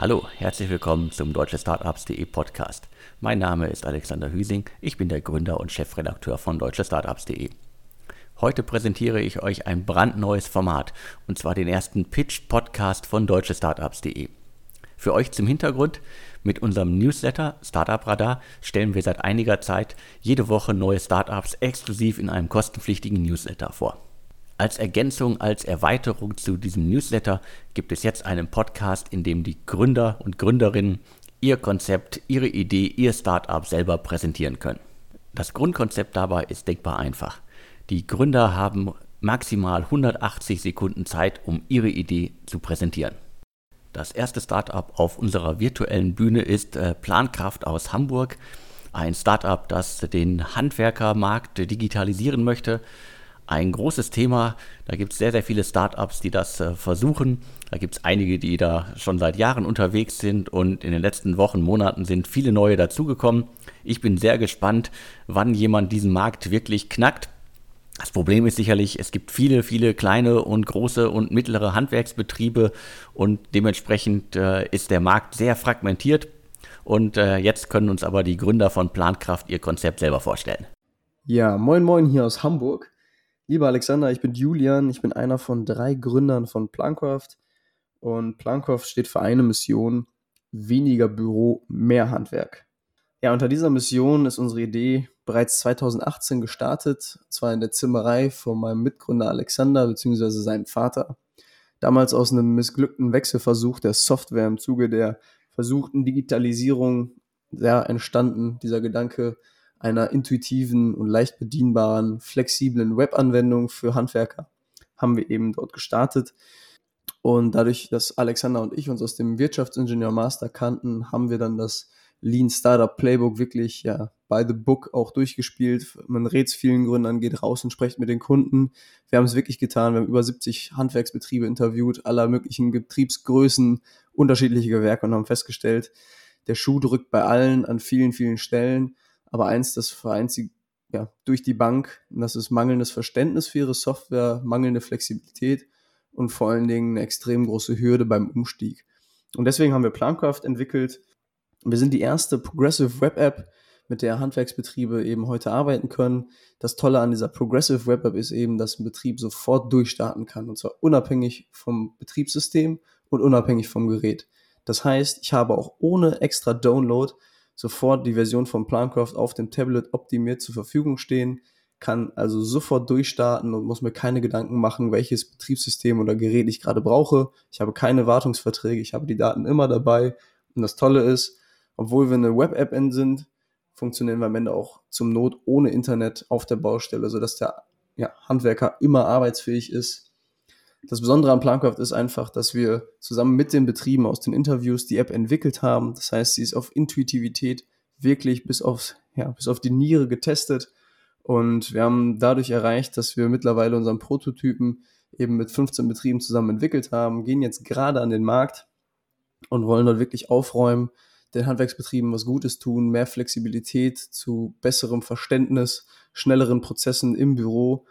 Hallo, herzlich willkommen zum Deutsche Startups.de Podcast. Mein Name ist Alexander Hüsing, ich bin der Gründer und Chefredakteur von Deutsche Startups.de. Heute präsentiere ich euch ein brandneues Format, und zwar den ersten Pitch-Podcast von Deutsche Startups.de. Für euch zum Hintergrund, mit unserem Newsletter Startup Radar stellen wir seit einiger Zeit jede Woche neue Startups exklusiv in einem kostenpflichtigen Newsletter vor. Als Ergänzung, als Erweiterung zu diesem Newsletter gibt es jetzt einen Podcast, in dem die Gründer und Gründerinnen ihr Konzept, ihre Idee, ihr Startup selber präsentieren können. Das Grundkonzept dabei ist denkbar einfach. Die Gründer haben maximal 180 Sekunden Zeit, um ihre Idee zu präsentieren. Das erste Startup auf unserer virtuellen Bühne ist äh, Plankraft aus Hamburg. Ein Startup, das den Handwerkermarkt digitalisieren möchte ein großes Thema. Da gibt es sehr, sehr viele Startups, die das äh, versuchen. Da gibt es einige, die da schon seit Jahren unterwegs sind und in den letzten Wochen, Monaten sind viele neue dazugekommen. Ich bin sehr gespannt, wann jemand diesen Markt wirklich knackt. Das Problem ist sicherlich, es gibt viele, viele kleine und große und mittlere Handwerksbetriebe und dementsprechend äh, ist der Markt sehr fragmentiert. Und äh, jetzt können uns aber die Gründer von Plankraft ihr Konzept selber vorstellen. Ja, moin moin hier aus Hamburg. Lieber Alexander, ich bin Julian, ich bin einer von drei Gründern von Plancraft und Plancraft steht für eine Mission, weniger Büro, mehr Handwerk. Ja, unter dieser Mission ist unsere Idee bereits 2018 gestartet, zwar in der Zimmerei von meinem Mitgründer Alexander bzw. seinem Vater. Damals aus einem missglückten Wechselversuch der Software im Zuge der versuchten Digitalisierung ja, entstanden, dieser Gedanke, einer intuitiven und leicht bedienbaren, flexiblen Webanwendung für Handwerker haben wir eben dort gestartet. Und dadurch, dass Alexander und ich uns aus dem Wirtschaftsingenieur Master kannten, haben wir dann das Lean Startup Playbook wirklich ja by the book auch durchgespielt. Man rät es vielen Gründern, geht raus und spricht mit den Kunden. Wir haben es wirklich getan. Wir haben über 70 Handwerksbetriebe interviewt, aller möglichen Betriebsgrößen, unterschiedliche Gewerke und haben festgestellt, der Schuh drückt bei allen an vielen, vielen Stellen. Aber eins, das vereint sie ja, durch die Bank, und das ist mangelndes Verständnis für ihre Software, mangelnde Flexibilität und vor allen Dingen eine extrem große Hürde beim Umstieg. Und deswegen haben wir Plancraft entwickelt. Wir sind die erste Progressive Web App, mit der Handwerksbetriebe eben heute arbeiten können. Das Tolle an dieser Progressive Web App ist eben, dass ein Betrieb sofort durchstarten kann und zwar unabhängig vom Betriebssystem und unabhängig vom Gerät. Das heißt, ich habe auch ohne extra Download sofort die Version von Plancraft auf dem Tablet optimiert zur Verfügung stehen, kann also sofort durchstarten und muss mir keine Gedanken machen, welches Betriebssystem oder Gerät ich gerade brauche. Ich habe keine Wartungsverträge, ich habe die Daten immer dabei. Und das Tolle ist, obwohl wir eine Web-App sind, funktionieren wir am Ende auch zum Not ohne Internet auf der Baustelle, sodass der ja, Handwerker immer arbeitsfähig ist das Besondere an Plancraft ist einfach, dass wir zusammen mit den Betrieben aus den Interviews die App entwickelt haben. Das heißt, sie ist auf Intuitivität wirklich bis, aufs, ja, bis auf die Niere getestet. Und wir haben dadurch erreicht, dass wir mittlerweile unseren Prototypen eben mit 15 Betrieben zusammen entwickelt haben, gehen jetzt gerade an den Markt und wollen dort wirklich aufräumen, den Handwerksbetrieben was Gutes tun, mehr Flexibilität zu besserem Verständnis, schnelleren Prozessen im Büro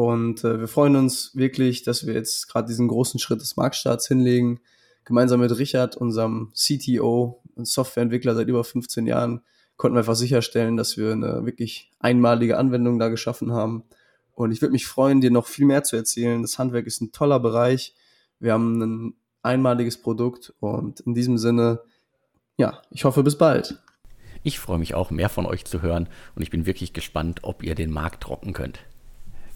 und äh, wir freuen uns wirklich, dass wir jetzt gerade diesen großen Schritt des Marktstarts hinlegen. Gemeinsam mit Richard, unserem CTO und Softwareentwickler seit über 15 Jahren, konnten wir einfach sicherstellen, dass wir eine wirklich einmalige Anwendung da geschaffen haben. Und ich würde mich freuen, dir noch viel mehr zu erzählen. Das Handwerk ist ein toller Bereich. Wir haben ein einmaliges Produkt und in diesem Sinne, ja, ich hoffe bis bald. Ich freue mich auch, mehr von euch zu hören und ich bin wirklich gespannt, ob ihr den Markt rocken könnt.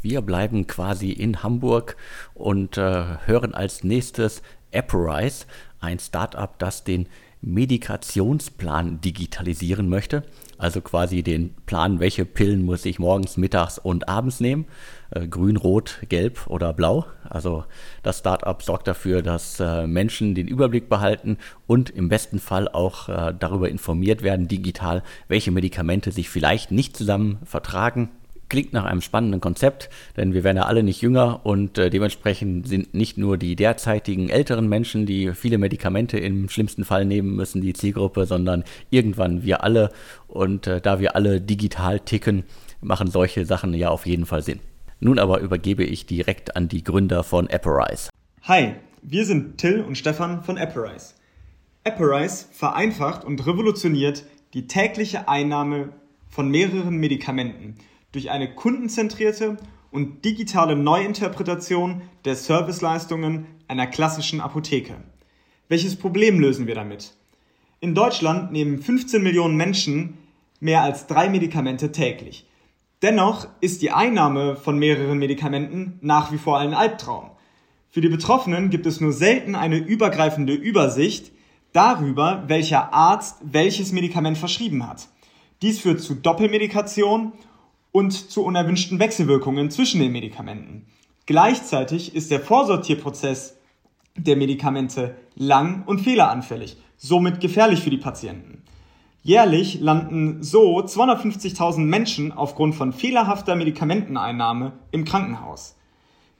Wir bleiben quasi in Hamburg und äh, hören als nächstes Apprise, ein Startup, das den Medikationsplan digitalisieren möchte. Also quasi den Plan, welche Pillen muss ich morgens, mittags und abends nehmen. Äh, grün, rot, gelb oder blau. Also das Startup sorgt dafür, dass äh, Menschen den Überblick behalten und im besten Fall auch äh, darüber informiert werden, digital, welche Medikamente sich vielleicht nicht zusammen vertragen klingt nach einem spannenden Konzept, denn wir werden ja alle nicht jünger und äh, dementsprechend sind nicht nur die derzeitigen älteren Menschen, die viele Medikamente im schlimmsten Fall nehmen müssen, die Zielgruppe, sondern irgendwann wir alle. Und äh, da wir alle digital ticken, machen solche Sachen ja auf jeden Fall Sinn. Nun aber übergebe ich direkt an die Gründer von Apparize. Hi, wir sind Till und Stefan von Apparize. Apparize vereinfacht und revolutioniert die tägliche Einnahme von mehreren Medikamenten durch eine kundenzentrierte und digitale Neuinterpretation der Serviceleistungen einer klassischen Apotheke. Welches Problem lösen wir damit? In Deutschland nehmen 15 Millionen Menschen mehr als drei Medikamente täglich. Dennoch ist die Einnahme von mehreren Medikamenten nach wie vor ein Albtraum. Für die Betroffenen gibt es nur selten eine übergreifende Übersicht darüber, welcher Arzt welches Medikament verschrieben hat. Dies führt zu Doppelmedikation und zu unerwünschten Wechselwirkungen zwischen den Medikamenten. Gleichzeitig ist der Vorsortierprozess der Medikamente lang und fehleranfällig, somit gefährlich für die Patienten. Jährlich landen so 250.000 Menschen aufgrund von fehlerhafter Medikamenteneinnahme im Krankenhaus.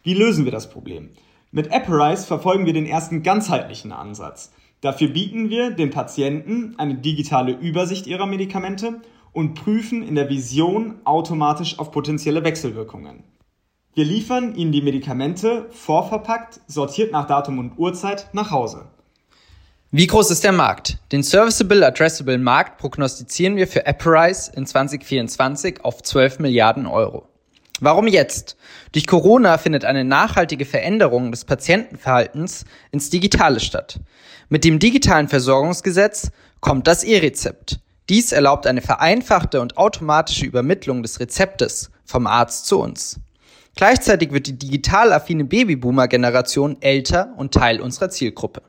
Wie lösen wir das Problem? Mit Apparize verfolgen wir den ersten ganzheitlichen Ansatz. Dafür bieten wir den Patienten eine digitale Übersicht ihrer Medikamente und prüfen in der Vision automatisch auf potenzielle Wechselwirkungen. Wir liefern Ihnen die Medikamente vorverpackt, sortiert nach Datum und Uhrzeit nach Hause. Wie groß ist der Markt? Den Serviceable Addressable Markt prognostizieren wir für Apparize in 2024 auf 12 Milliarden Euro. Warum jetzt? Durch Corona findet eine nachhaltige Veränderung des Patientenverhaltens ins Digitale statt. Mit dem digitalen Versorgungsgesetz kommt das E-Rezept. Dies erlaubt eine vereinfachte und automatische Übermittlung des Rezeptes vom Arzt zu uns. Gleichzeitig wird die digital affine Babyboomer-Generation älter und Teil unserer Zielgruppe.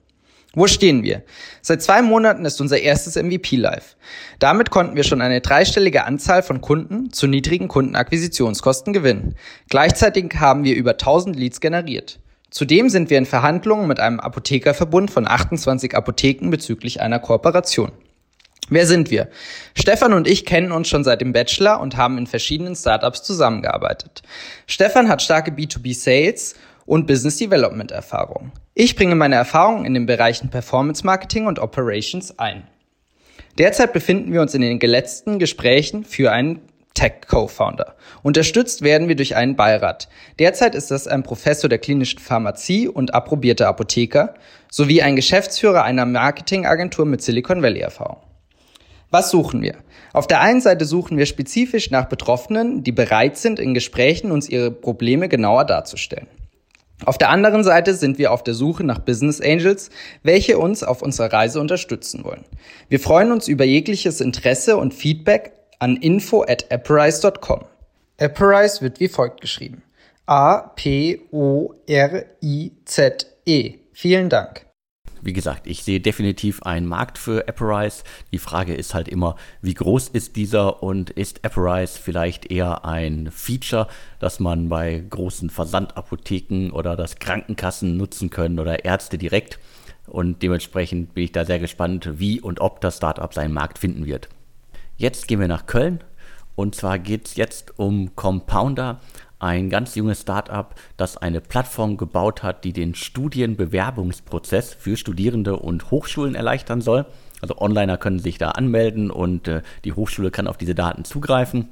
Wo stehen wir? Seit zwei Monaten ist unser erstes MVP live. Damit konnten wir schon eine dreistellige Anzahl von Kunden zu niedrigen Kundenakquisitionskosten gewinnen. Gleichzeitig haben wir über 1000 Leads generiert. Zudem sind wir in Verhandlungen mit einem Apothekerverbund von 28 Apotheken bezüglich einer Kooperation. Wer sind wir? Stefan und ich kennen uns schon seit dem Bachelor und haben in verschiedenen Startups zusammengearbeitet. Stefan hat starke B2B Sales und Business Development Erfahrung. Ich bringe meine Erfahrungen in den Bereichen Performance Marketing und Operations ein. Derzeit befinden wir uns in den letzten Gesprächen für einen Tech-Co-Founder. Unterstützt werden wir durch einen Beirat. Derzeit ist das ein Professor der klinischen Pharmazie und approbierter Apotheker sowie ein Geschäftsführer einer Marketingagentur mit Silicon Valley-Erfahrung. Was suchen wir? Auf der einen Seite suchen wir spezifisch nach Betroffenen, die bereit sind, in Gesprächen uns ihre Probleme genauer darzustellen. Auf der anderen Seite sind wir auf der Suche nach Business Angels, welche uns auf unserer Reise unterstützen wollen. Wir freuen uns über jegliches Interesse und Feedback an info at apparize.com. Apparize wird wie folgt geschrieben. A-P-O-R-I-Z-E. Vielen Dank. Wie gesagt, ich sehe definitiv einen Markt für Apparize. Die Frage ist halt immer, wie groß ist dieser und ist Apparize vielleicht eher ein Feature, das man bei großen Versandapotheken oder das Krankenkassen nutzen können oder Ärzte direkt. Und dementsprechend bin ich da sehr gespannt, wie und ob das Startup seinen Markt finden wird. Jetzt gehen wir nach Köln und zwar geht es jetzt um Compounder ein ganz junges Startup, das eine Plattform gebaut hat, die den Studienbewerbungsprozess für Studierende und Hochschulen erleichtern soll. Also Onliner können sich da anmelden und äh, die Hochschule kann auf diese Daten zugreifen.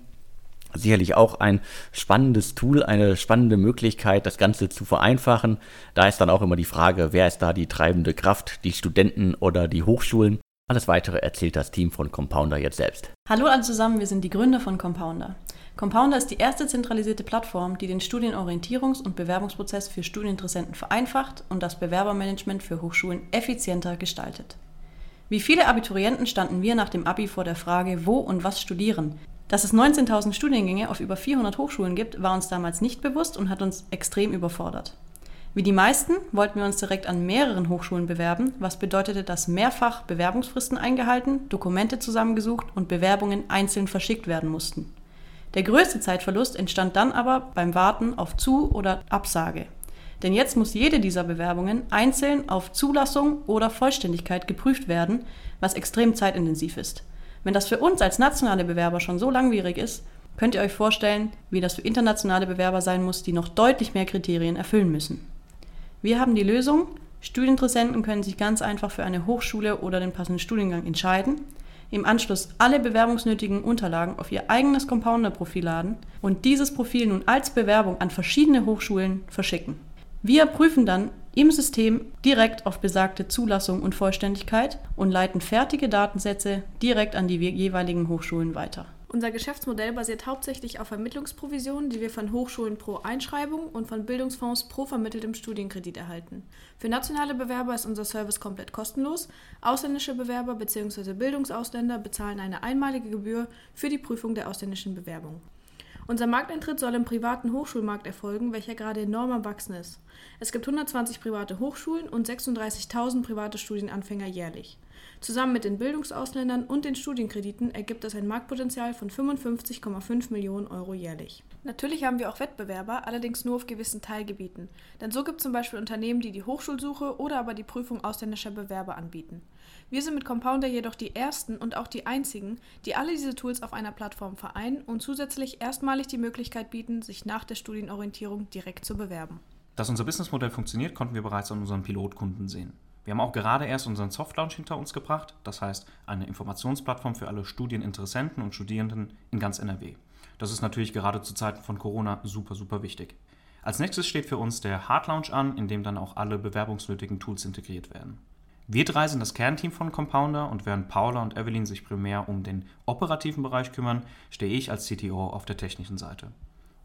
Sicherlich auch ein spannendes Tool, eine spannende Möglichkeit, das Ganze zu vereinfachen. Da ist dann auch immer die Frage, wer ist da die treibende Kraft, die Studenten oder die Hochschulen. Alles weitere erzählt das Team von Compounder jetzt selbst. Hallo alle zusammen, wir sind die Gründer von Compounder. Compounder ist die erste zentralisierte Plattform, die den Studienorientierungs- und Bewerbungsprozess für Studieninteressenten vereinfacht und das Bewerbermanagement für Hochschulen effizienter gestaltet. Wie viele Abiturienten standen wir nach dem Abi vor der Frage, wo und was studieren. Dass es 19.000 Studiengänge auf über 400 Hochschulen gibt, war uns damals nicht bewusst und hat uns extrem überfordert. Wie die meisten wollten wir uns direkt an mehreren Hochschulen bewerben, was bedeutete, dass mehrfach Bewerbungsfristen eingehalten, Dokumente zusammengesucht und Bewerbungen einzeln verschickt werden mussten. Der größte Zeitverlust entstand dann aber beim Warten auf Zu- oder Absage. Denn jetzt muss jede dieser Bewerbungen einzeln auf Zulassung oder Vollständigkeit geprüft werden, was extrem zeitintensiv ist. Wenn das für uns als nationale Bewerber schon so langwierig ist, könnt ihr euch vorstellen, wie das für internationale Bewerber sein muss, die noch deutlich mehr Kriterien erfüllen müssen. Wir haben die Lösung. Studieninteressenten können sich ganz einfach für eine Hochschule oder den passenden Studiengang entscheiden im Anschluss alle bewerbungsnötigen Unterlagen auf ihr eigenes Compounder-Profil laden und dieses Profil nun als Bewerbung an verschiedene Hochschulen verschicken. Wir prüfen dann im System direkt auf besagte Zulassung und Vollständigkeit und leiten fertige Datensätze direkt an die jeweiligen Hochschulen weiter. Unser Geschäftsmodell basiert hauptsächlich auf Vermittlungsprovisionen, die wir von Hochschulen pro Einschreibung und von Bildungsfonds pro vermitteltem Studienkredit erhalten. Für nationale Bewerber ist unser Service komplett kostenlos. Ausländische Bewerber bzw. Bildungsausländer bezahlen eine einmalige Gebühr für die Prüfung der ausländischen Bewerbung. Unser Markteintritt soll im privaten Hochschulmarkt erfolgen, welcher gerade enorm am Wachsen ist. Es gibt 120 private Hochschulen und 36.000 private Studienanfänger jährlich. Zusammen mit den Bildungsausländern und den Studienkrediten ergibt das ein Marktpotenzial von 55,5 Millionen Euro jährlich. Natürlich haben wir auch Wettbewerber, allerdings nur auf gewissen Teilgebieten. Denn so gibt es zum Beispiel Unternehmen, die die Hochschulsuche oder aber die Prüfung ausländischer Bewerber anbieten. Wir sind mit Compounder jedoch die ersten und auch die einzigen, die alle diese Tools auf einer Plattform vereinen und zusätzlich erstmalig die Möglichkeit bieten, sich nach der Studienorientierung direkt zu bewerben. Dass unser Businessmodell funktioniert, konnten wir bereits an unseren Pilotkunden sehen. Wir haben auch gerade erst unseren Soft Launch hinter uns gebracht, das heißt eine Informationsplattform für alle Studieninteressenten und Studierenden in ganz NRW. Das ist natürlich gerade zu Zeiten von Corona super, super wichtig. Als nächstes steht für uns der Hard Launch an, in dem dann auch alle bewerbungsnötigen Tools integriert werden. Wir drei sind das Kernteam von Compounder und während Paula und Evelyn sich primär um den operativen Bereich kümmern, stehe ich als CTO auf der technischen Seite.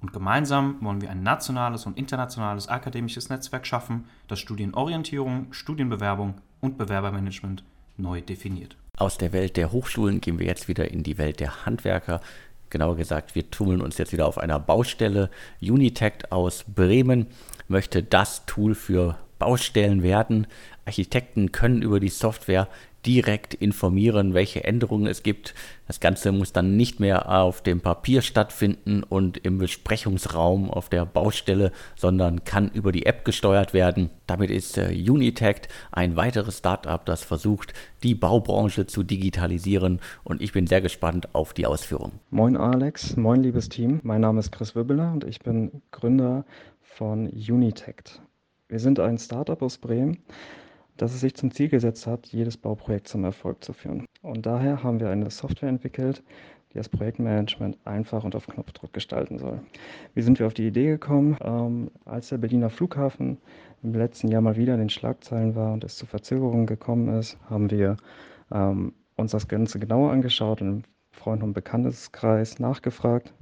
Und gemeinsam wollen wir ein nationales und internationales akademisches Netzwerk schaffen, das Studienorientierung, Studienbewerbung und Bewerbermanagement neu definiert. Aus der Welt der Hochschulen gehen wir jetzt wieder in die Welt der Handwerker. Genauer gesagt, wir tummeln uns jetzt wieder auf einer Baustelle. Unitect aus Bremen möchte das Tool für Baustellen werden. Architekten können über die Software direkt informieren, welche Änderungen es gibt. Das Ganze muss dann nicht mehr auf dem Papier stattfinden und im Besprechungsraum auf der Baustelle, sondern kann über die App gesteuert werden. Damit ist äh, Unitect ein weiteres Startup, das versucht, die Baubranche zu digitalisieren und ich bin sehr gespannt auf die Ausführung. Moin Alex, moin liebes Team. Mein Name ist Chris Wibbeler und ich bin Gründer von Unitect. Wir sind ein Startup aus Bremen dass es sich zum Ziel gesetzt hat, jedes Bauprojekt zum Erfolg zu führen. Und daher haben wir eine Software entwickelt, die das Projektmanagement einfach und auf Knopfdruck gestalten soll. Wie sind wir auf die Idee gekommen? Ähm, als der Berliner Flughafen im letzten Jahr mal wieder in den Schlagzeilen war und es zu Verzögerungen gekommen ist, haben wir ähm, uns das Ganze genauer angeschaut und im Freund- und Bekannteskreis nachgefragt,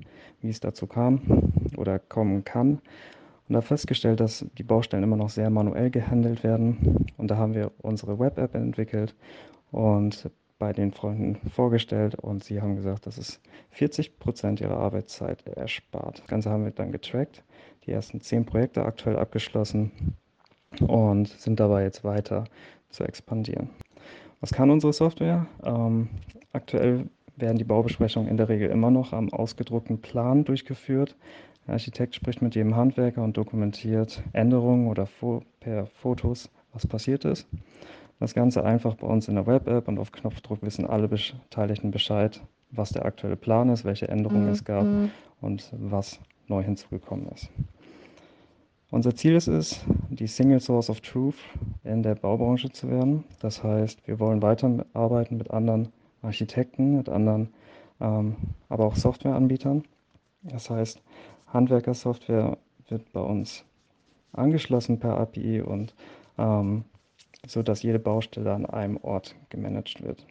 wie es dazu kam oder kommen kann und da festgestellt, dass die Baustellen immer noch sehr manuell gehandelt werden. Und da haben wir unsere Web-App entwickelt und bei den Freunden vorgestellt und sie haben gesagt, dass es 40 Prozent ihrer Arbeitszeit erspart. Das Ganze haben wir dann getrackt, die ersten zehn Projekte aktuell abgeschlossen und sind dabei jetzt weiter zu expandieren. Was kann unsere Software? Ähm, aktuell werden die Baubesprechungen in der Regel immer noch am ausgedruckten Plan durchgeführt. Der Architekt spricht mit jedem Handwerker und dokumentiert Änderungen oder per Fotos, was passiert ist. Das Ganze einfach bei uns in der Web-App und auf Knopfdruck wissen alle Beteiligten Bescheid, was der aktuelle Plan ist, welche Änderungen mhm. es gab mhm. und was neu hinzugekommen ist. Unser Ziel ist es, die Single Source of Truth in der Baubranche zu werden. Das heißt, wir wollen weiterarbeiten mit anderen Architekten, mit anderen, ähm, aber auch Softwareanbietern. Das heißt, Handwerkersoftware wird bei uns angeschlossen per API und ähm, so dass jede Baustelle an einem Ort gemanagt wird.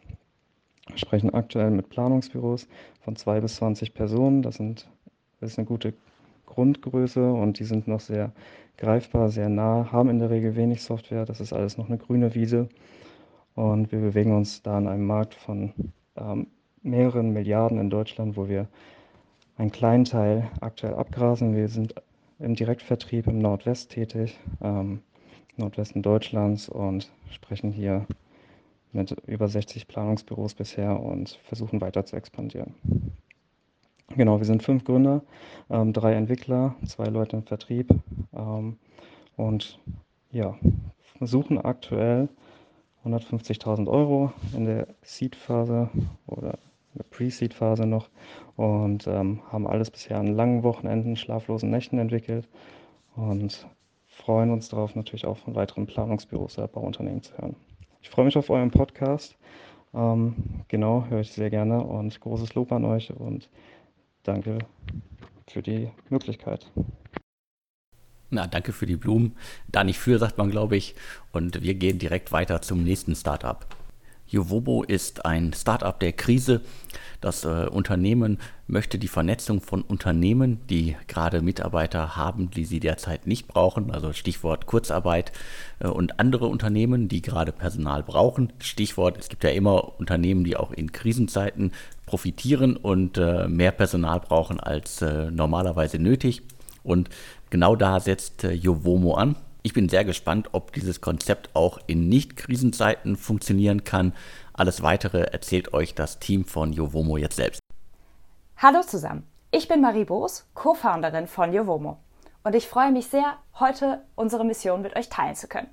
Wir sprechen aktuell mit Planungsbüros von zwei bis 20 Personen. Das, sind, das ist eine gute Grundgröße und die sind noch sehr greifbar, sehr nah, haben in der Regel wenig Software. Das ist alles noch eine grüne Wiese. Und wir bewegen uns da in einem Markt von ähm, mehreren Milliarden in Deutschland, wo wir einen kleinen Teil aktuell abgrasen. Wir sind im Direktvertrieb im Nordwest tätig, ähm, Nordwesten Deutschlands und sprechen hier mit über 60 Planungsbüros bisher und versuchen weiter zu expandieren. Genau, wir sind fünf Gründer, ähm, drei Entwickler, zwei Leute im Vertrieb ähm, und ja, suchen aktuell 150.000 Euro in der Seed-Phase oder der Pre-Seed-Phase noch und ähm, haben alles bisher an langen Wochenenden, schlaflosen Nächten entwickelt und freuen uns darauf, natürlich auch von weiteren Planungsbüros oder Bauunternehmen zu hören. Ich freue mich auf euren Podcast. Ähm, genau, höre ich sehr gerne und großes Lob an euch und danke für die Möglichkeit. Na, danke für die Blumen. Da nicht für, sagt man, glaube ich. Und wir gehen direkt weiter zum nächsten Startup. Jovobo ist ein Startup der Krise. Das äh, Unternehmen möchte die Vernetzung von Unternehmen, die gerade Mitarbeiter haben, die sie derzeit nicht brauchen, also Stichwort Kurzarbeit, äh, und andere Unternehmen, die gerade Personal brauchen. Stichwort, es gibt ja immer Unternehmen, die auch in Krisenzeiten profitieren und äh, mehr Personal brauchen als äh, normalerweise nötig. Und genau da setzt äh, Jovomo an. Ich bin sehr gespannt, ob dieses Konzept auch in Nicht-Krisenzeiten funktionieren kann. Alles weitere erzählt euch das Team von Jovomo jetzt selbst. Hallo zusammen, ich bin Marie Boos, Co-Founderin von Jovomo und ich freue mich sehr, heute unsere Mission mit euch teilen zu können.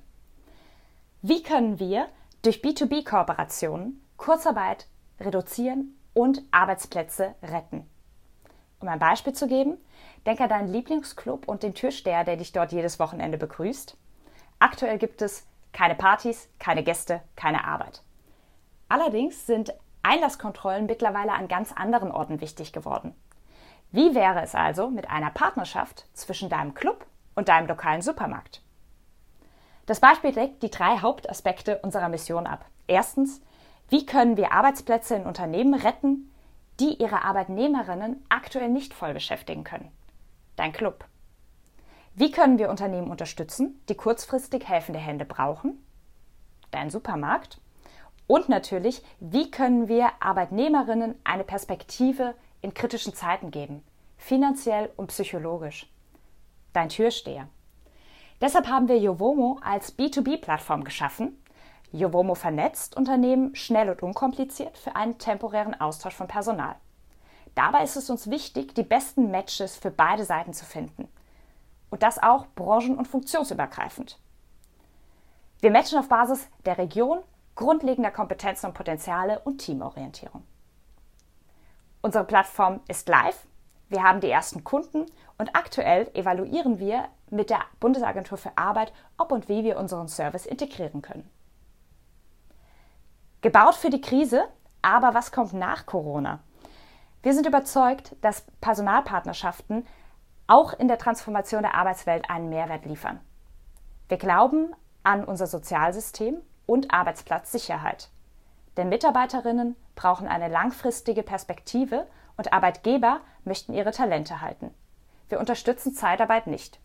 Wie können wir durch B2B-Kooperationen Kurzarbeit reduzieren und Arbeitsplätze retten? Um ein Beispiel zu geben, denk an deinen Lieblingsclub und den Türsteher, der dich dort jedes Wochenende begrüßt. Aktuell gibt es keine Partys, keine Gäste, keine Arbeit. Allerdings sind Einlasskontrollen mittlerweile an ganz anderen Orten wichtig geworden. Wie wäre es also mit einer Partnerschaft zwischen deinem Club und deinem lokalen Supermarkt? Das Beispiel deckt die drei Hauptaspekte unserer Mission ab. Erstens, wie können wir Arbeitsplätze in Unternehmen retten, die ihre Arbeitnehmerinnen aktuell nicht voll beschäftigen können. Dein Club. Wie können wir Unternehmen unterstützen, die kurzfristig helfende Hände brauchen? Dein Supermarkt. Und natürlich, wie können wir Arbeitnehmerinnen eine Perspektive in kritischen Zeiten geben, finanziell und psychologisch? Dein Türsteher. Deshalb haben wir Jovomo als B2B-Plattform geschaffen, Jovomo vernetzt Unternehmen schnell und unkompliziert für einen temporären Austausch von Personal. Dabei ist es uns wichtig, die besten Matches für beide Seiten zu finden. Und das auch branchen- und funktionsübergreifend. Wir matchen auf Basis der Region, grundlegender Kompetenzen und Potenziale und Teamorientierung. Unsere Plattform ist live. Wir haben die ersten Kunden und aktuell evaluieren wir mit der Bundesagentur für Arbeit, ob und wie wir unseren Service integrieren können. Gebaut für die Krise, aber was kommt nach Corona? Wir sind überzeugt, dass Personalpartnerschaften auch in der Transformation der Arbeitswelt einen Mehrwert liefern. Wir glauben an unser Sozialsystem und Arbeitsplatzsicherheit. Denn Mitarbeiterinnen brauchen eine langfristige Perspektive und Arbeitgeber möchten ihre Talente halten. Wir unterstützen Zeitarbeit nicht.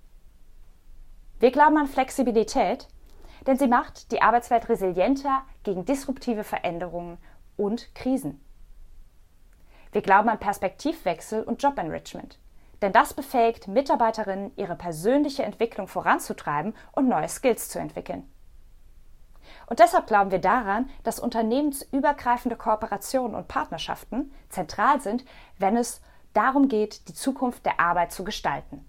Wir glauben an Flexibilität, denn sie macht die Arbeitswelt resilienter gegen disruptive Veränderungen und Krisen. Wir glauben an Perspektivwechsel und Jobenrichment, denn das befähigt Mitarbeiterinnen, ihre persönliche Entwicklung voranzutreiben und neue Skills zu entwickeln. Und deshalb glauben wir daran, dass unternehmensübergreifende Kooperationen und Partnerschaften zentral sind, wenn es darum geht, die Zukunft der Arbeit zu gestalten.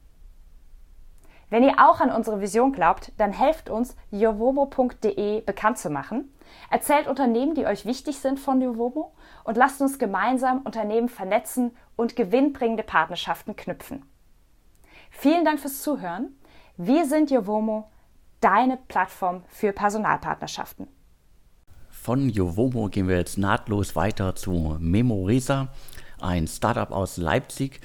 Wenn ihr auch an unsere Vision glaubt, dann helft uns, jovomo.de bekannt zu machen. Erzählt Unternehmen, die euch wichtig sind von Jovomo und lasst uns gemeinsam Unternehmen vernetzen und gewinnbringende Partnerschaften knüpfen. Vielen Dank fürs Zuhören. Wir sind Jovomo, deine Plattform für Personalpartnerschaften. Von Jovomo gehen wir jetzt nahtlos weiter zu Memoresa, ein Startup aus Leipzig,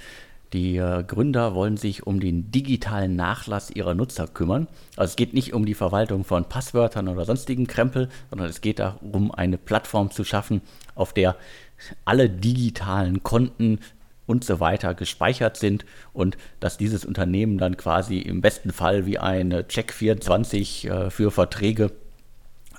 die äh, Gründer wollen sich um den digitalen Nachlass ihrer Nutzer kümmern. Also es geht nicht um die Verwaltung von Passwörtern oder sonstigen Krempel, sondern es geht darum, eine Plattform zu schaffen, auf der alle digitalen Konten und so weiter gespeichert sind und dass dieses Unternehmen dann quasi im besten Fall wie eine Check24 äh, für Verträge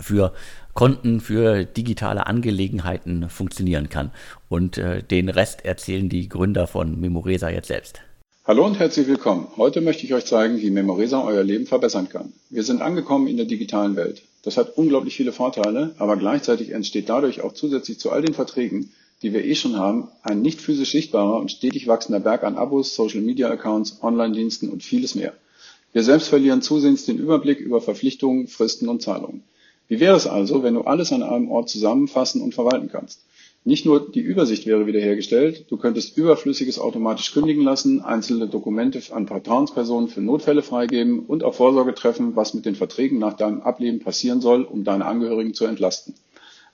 für Konten für digitale Angelegenheiten funktionieren kann. Und äh, den Rest erzählen die Gründer von Memoresa jetzt selbst. Hallo und herzlich willkommen. Heute möchte ich euch zeigen, wie Memoresa euer Leben verbessern kann. Wir sind angekommen in der digitalen Welt. Das hat unglaublich viele Vorteile, aber gleichzeitig entsteht dadurch auch zusätzlich zu all den Verträgen, die wir eh schon haben, ein nicht physisch sichtbarer und stetig wachsender Berg an Abos, Social Media Accounts, Online-Diensten und vieles mehr. Wir selbst verlieren zusehends den Überblick über Verpflichtungen, Fristen und Zahlungen. Wie wäre es also, wenn du alles an einem Ort zusammenfassen und verwalten kannst? Nicht nur die Übersicht wäre wiederhergestellt, du könntest Überflüssiges automatisch kündigen lassen, einzelne Dokumente an Vertrauenspersonen für Notfälle freigeben und auch Vorsorge treffen, was mit den Verträgen nach deinem Ableben passieren soll, um deine Angehörigen zu entlasten.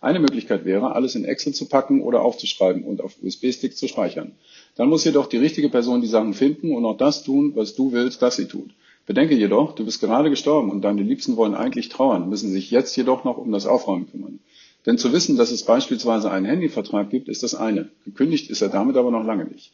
Eine Möglichkeit wäre, alles in Excel zu packen oder aufzuschreiben und auf USB-Sticks zu speichern. Dann muss jedoch die richtige Person die Sachen finden und auch das tun, was du willst, dass sie tut. Bedenke jedoch, du bist gerade gestorben und deine Liebsten wollen eigentlich trauern, müssen sich jetzt jedoch noch um das Aufräumen kümmern. Denn zu wissen, dass es beispielsweise einen Handyvertrag gibt, ist das eine. Gekündigt ist er damit aber noch lange nicht.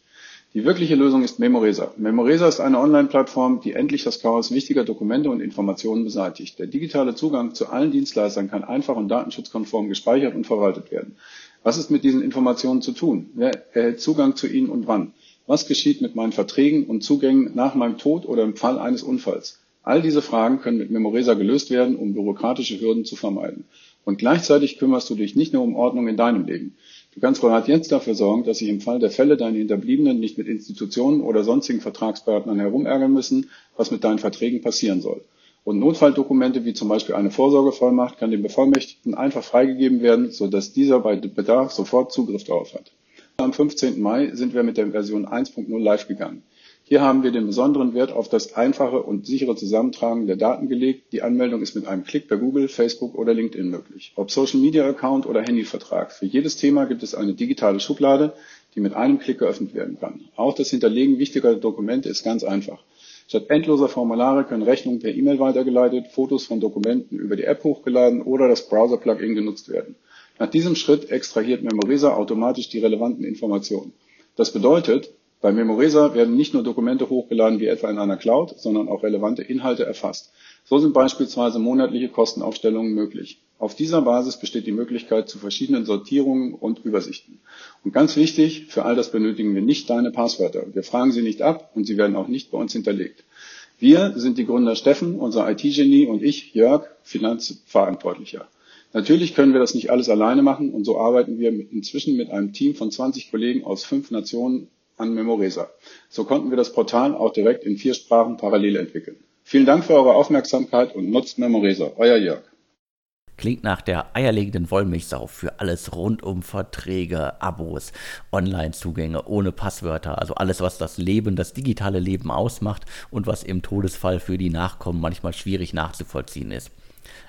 Die wirkliche Lösung ist Memoresa. Memoresa ist eine Online-Plattform, die endlich das Chaos wichtiger Dokumente und Informationen beseitigt. Der digitale Zugang zu allen Dienstleistern kann einfach und datenschutzkonform gespeichert und verwaltet werden. Was ist mit diesen Informationen zu tun? Wer erhält Zugang zu ihnen und wann? Was geschieht mit meinen Verträgen und Zugängen nach meinem Tod oder im Fall eines Unfalls? All diese Fragen können mit Memoresa gelöst werden, um bürokratische Hürden zu vermeiden. Und gleichzeitig kümmerst du dich nicht nur um Ordnung in deinem Leben. Du kannst bereits jetzt dafür sorgen, dass sich im Fall der Fälle deine Hinterbliebenen nicht mit Institutionen oder sonstigen Vertragspartnern herumärgern müssen, was mit deinen Verträgen passieren soll. Und Notfalldokumente wie zum Beispiel eine Vorsorgevollmacht kann dem Bevollmächtigten einfach freigegeben werden, sodass dieser bei Bedarf sofort Zugriff darauf hat. Am 15. Mai sind wir mit der Version 1.0 live gegangen. Hier haben wir den besonderen Wert auf das einfache und sichere Zusammentragen der Daten gelegt. Die Anmeldung ist mit einem Klick bei Google, Facebook oder LinkedIn möglich. Ob Social Media Account oder Handyvertrag. Für jedes Thema gibt es eine digitale Schublade, die mit einem Klick geöffnet werden kann. Auch das Hinterlegen wichtiger Dokumente ist ganz einfach. Statt endloser Formulare können Rechnungen per E-Mail weitergeleitet, Fotos von Dokumenten über die App hochgeladen oder das Browser-Plugin genutzt werden. Nach diesem Schritt extrahiert Memorisa automatisch die relevanten Informationen. Das bedeutet, bei Memoresa werden nicht nur Dokumente hochgeladen wie etwa in einer Cloud, sondern auch relevante Inhalte erfasst. So sind beispielsweise monatliche Kostenaufstellungen möglich. Auf dieser Basis besteht die Möglichkeit zu verschiedenen Sortierungen und Übersichten. Und ganz wichtig, für all das benötigen wir nicht deine Passwörter. Wir fragen sie nicht ab und sie werden auch nicht bei uns hinterlegt. Wir sind die Gründer Steffen, unser IT-Genie und ich, Jörg, Finanzverantwortlicher. Natürlich können wir das nicht alles alleine machen und so arbeiten wir inzwischen mit einem Team von 20 Kollegen aus fünf Nationen an Memoresa. So konnten wir das Portal auch direkt in vier Sprachen parallel entwickeln. Vielen Dank für eure Aufmerksamkeit und nutzt Memoresa. Euer Jörg. Klingt nach der eierlegenden Wollmilchsau für alles rund um Verträge, Abos, Online-Zugänge ohne Passwörter, also alles, was das Leben, das digitale Leben ausmacht und was im Todesfall für die Nachkommen manchmal schwierig nachzuvollziehen ist.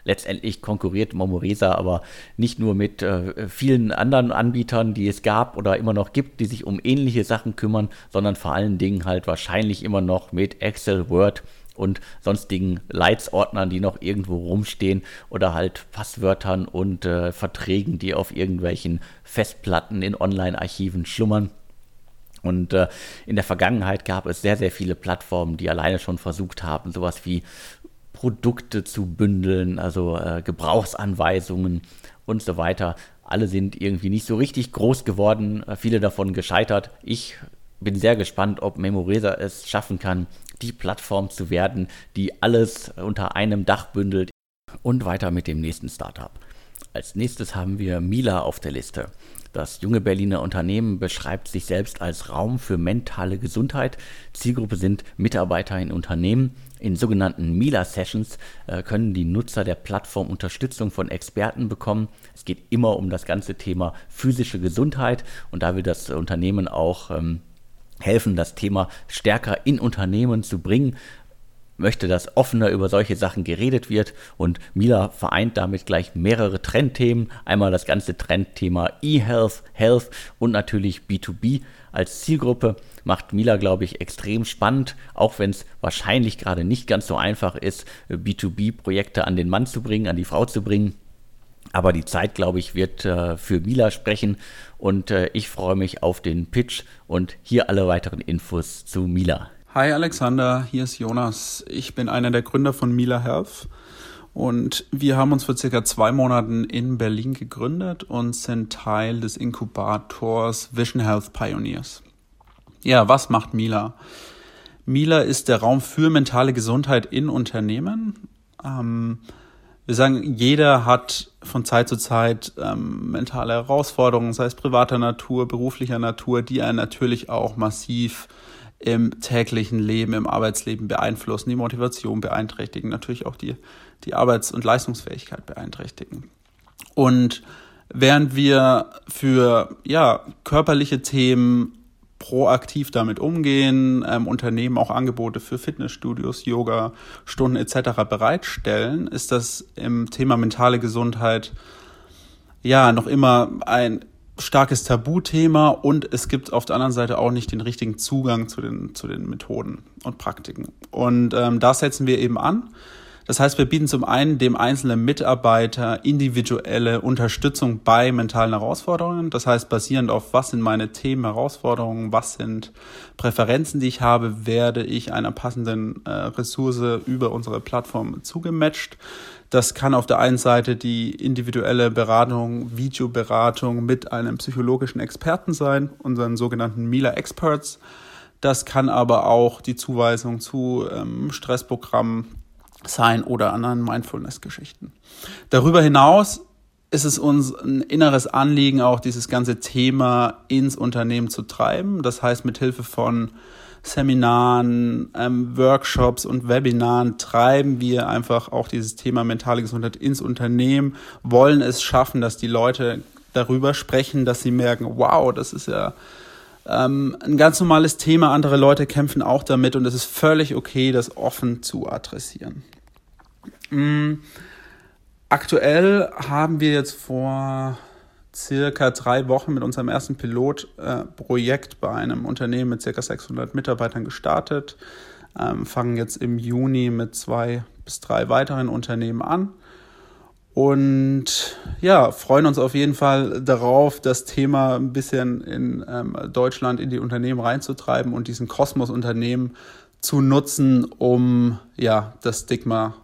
Letztendlich konkurriert Momoresa aber nicht nur mit äh, vielen anderen Anbietern, die es gab oder immer noch gibt, die sich um ähnliche Sachen kümmern, sondern vor allen Dingen halt wahrscheinlich immer noch mit Excel, Word und sonstigen Leitsordnern, die noch irgendwo rumstehen oder halt Passwörtern und äh, Verträgen, die auf irgendwelchen Festplatten in Online-Archiven schlummern. Und äh, in der Vergangenheit gab es sehr, sehr viele Plattformen, die alleine schon versucht haben, sowas wie Produkte zu bündeln, also äh, Gebrauchsanweisungen und so weiter. Alle sind irgendwie nicht so richtig groß geworden, äh, viele davon gescheitert. Ich bin sehr gespannt, ob Memoresa es schaffen kann, die Plattform zu werden, die alles unter einem Dach bündelt. Und weiter mit dem nächsten Startup. Als nächstes haben wir Mila auf der Liste. Das junge Berliner Unternehmen beschreibt sich selbst als Raum für mentale Gesundheit. Zielgruppe sind Mitarbeiter in Unternehmen. In sogenannten Mila-Sessions äh, können die Nutzer der Plattform Unterstützung von Experten bekommen. Es geht immer um das ganze Thema physische Gesundheit und da will das Unternehmen auch ähm, helfen, das Thema stärker in Unternehmen zu bringen möchte, dass offener über solche Sachen geredet wird und Mila vereint damit gleich mehrere Trendthemen. Einmal das ganze Trendthema E-Health, Health und natürlich B2B als Zielgruppe macht Mila, glaube ich, extrem spannend, auch wenn es wahrscheinlich gerade nicht ganz so einfach ist, B2B-Projekte an den Mann zu bringen, an die Frau zu bringen. Aber die Zeit, glaube ich, wird äh, für Mila sprechen und äh, ich freue mich auf den Pitch und hier alle weiteren Infos zu Mila. Hi Alexander, hier ist Jonas. Ich bin einer der Gründer von Mila Health und wir haben uns vor circa zwei Monaten in Berlin gegründet und sind Teil des Inkubators Vision Health Pioneers. Ja, was macht Mila? Mila ist der Raum für mentale Gesundheit in Unternehmen. Ähm, wir sagen, jeder hat von Zeit zu Zeit ähm, mentale Herausforderungen, sei es privater Natur, beruflicher Natur, die einen natürlich auch massiv im täglichen Leben, im Arbeitsleben beeinflussen, die Motivation beeinträchtigen, natürlich auch die, die Arbeits- und Leistungsfähigkeit beeinträchtigen. Und während wir für ja, körperliche Themen proaktiv damit umgehen, ähm, Unternehmen auch Angebote für Fitnessstudios, Yoga, Stunden etc. bereitstellen, ist das im Thema mentale Gesundheit ja noch immer ein starkes Tabuthema und es gibt auf der anderen Seite auch nicht den richtigen Zugang zu den, zu den Methoden und Praktiken. Und ähm, da setzen wir eben an. Das heißt, wir bieten zum einen dem einzelnen Mitarbeiter individuelle Unterstützung bei mentalen Herausforderungen. Das heißt, basierend auf was sind meine Themen, Herausforderungen, was sind Präferenzen, die ich habe, werde ich einer passenden äh, Ressource über unsere Plattform zugematcht. Das kann auf der einen Seite die individuelle Beratung, Videoberatung mit einem psychologischen Experten sein, unseren sogenannten Mila Experts. Das kann aber auch die Zuweisung zu ähm, Stressprogrammen sein oder anderen Mindfulness-Geschichten. Darüber hinaus ist es uns ein inneres Anliegen, auch dieses ganze Thema ins Unternehmen zu treiben. Das heißt, mit Hilfe von Seminaren, ähm, Workshops und Webinaren treiben wir einfach auch dieses Thema mentale Gesundheit ins Unternehmen, wollen es schaffen, dass die Leute darüber sprechen, dass sie merken, wow, das ist ja ähm, ein ganz normales Thema. Andere Leute kämpfen auch damit und es ist völlig okay, das offen zu adressieren. Mhm. Aktuell haben wir jetzt vor circa drei Wochen mit unserem ersten Pilotprojekt äh, bei einem Unternehmen mit circa 600 Mitarbeitern gestartet, ähm, fangen jetzt im Juni mit zwei bis drei weiteren Unternehmen an und ja, freuen uns auf jeden Fall darauf, das Thema ein bisschen in ähm, Deutschland in die Unternehmen reinzutreiben und diesen Kosmos-Unternehmen zu nutzen, um ja das Stigma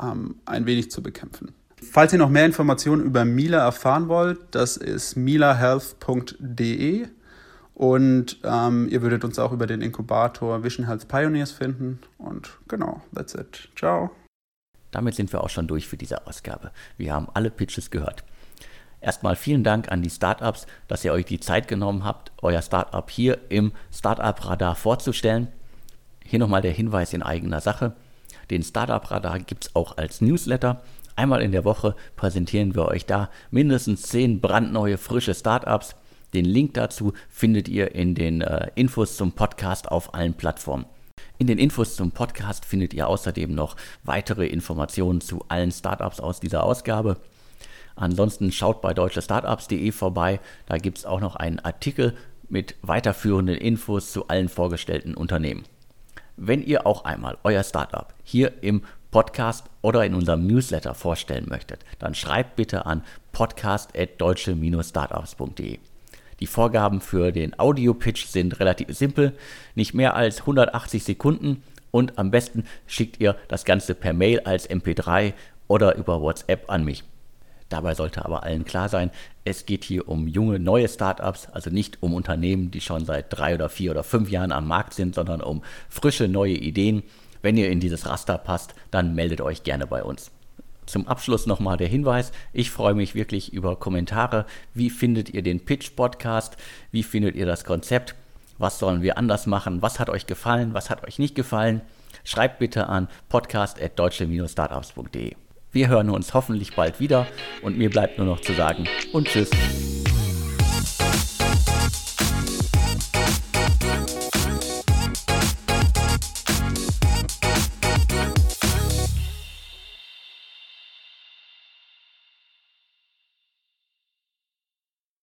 ähm, ein wenig zu bekämpfen. Falls ihr noch mehr Informationen über Mila erfahren wollt, das ist milahealth.de und ähm, ihr würdet uns auch über den Inkubator Vision Health Pioneers finden. Und genau, that's it. Ciao. Damit sind wir auch schon durch für diese Ausgabe. Wir haben alle Pitches gehört. Erstmal vielen Dank an die Startups, dass ihr euch die Zeit genommen habt, euer Startup hier im Startup Radar vorzustellen. Hier nochmal der Hinweis in eigener Sache. Den Startup Radar gibt es auch als Newsletter. Einmal in der Woche präsentieren wir euch da mindestens 10 brandneue, frische Startups. Den Link dazu findet ihr in den äh, Infos zum Podcast auf allen Plattformen. In den Infos zum Podcast findet ihr außerdem noch weitere Informationen zu allen Startups aus dieser Ausgabe. Ansonsten schaut bei deutschestartups.de vorbei. Da gibt es auch noch einen Artikel mit weiterführenden Infos zu allen vorgestellten Unternehmen. Wenn ihr auch einmal euer Startup hier im Podcast oder in unserem Newsletter vorstellen möchtet, dann schreibt bitte an podcast.deutsche-startups.de. Die Vorgaben für den Audio-Pitch sind relativ simpel, nicht mehr als 180 Sekunden und am besten schickt ihr das Ganze per Mail als MP3 oder über WhatsApp an mich. Dabei sollte aber allen klar sein, es geht hier um junge, neue Startups, also nicht um Unternehmen, die schon seit drei oder vier oder fünf Jahren am Markt sind, sondern um frische, neue Ideen. Wenn ihr in dieses Raster passt, dann meldet euch gerne bei uns. Zum Abschluss nochmal der Hinweis, ich freue mich wirklich über Kommentare. Wie findet ihr den Pitch-Podcast? Wie findet ihr das Konzept? Was sollen wir anders machen? Was hat euch gefallen? Was hat euch nicht gefallen? Schreibt bitte an podcast.deutsche-startups.de. Wir hören uns hoffentlich bald wieder und mir bleibt nur noch zu sagen und tschüss.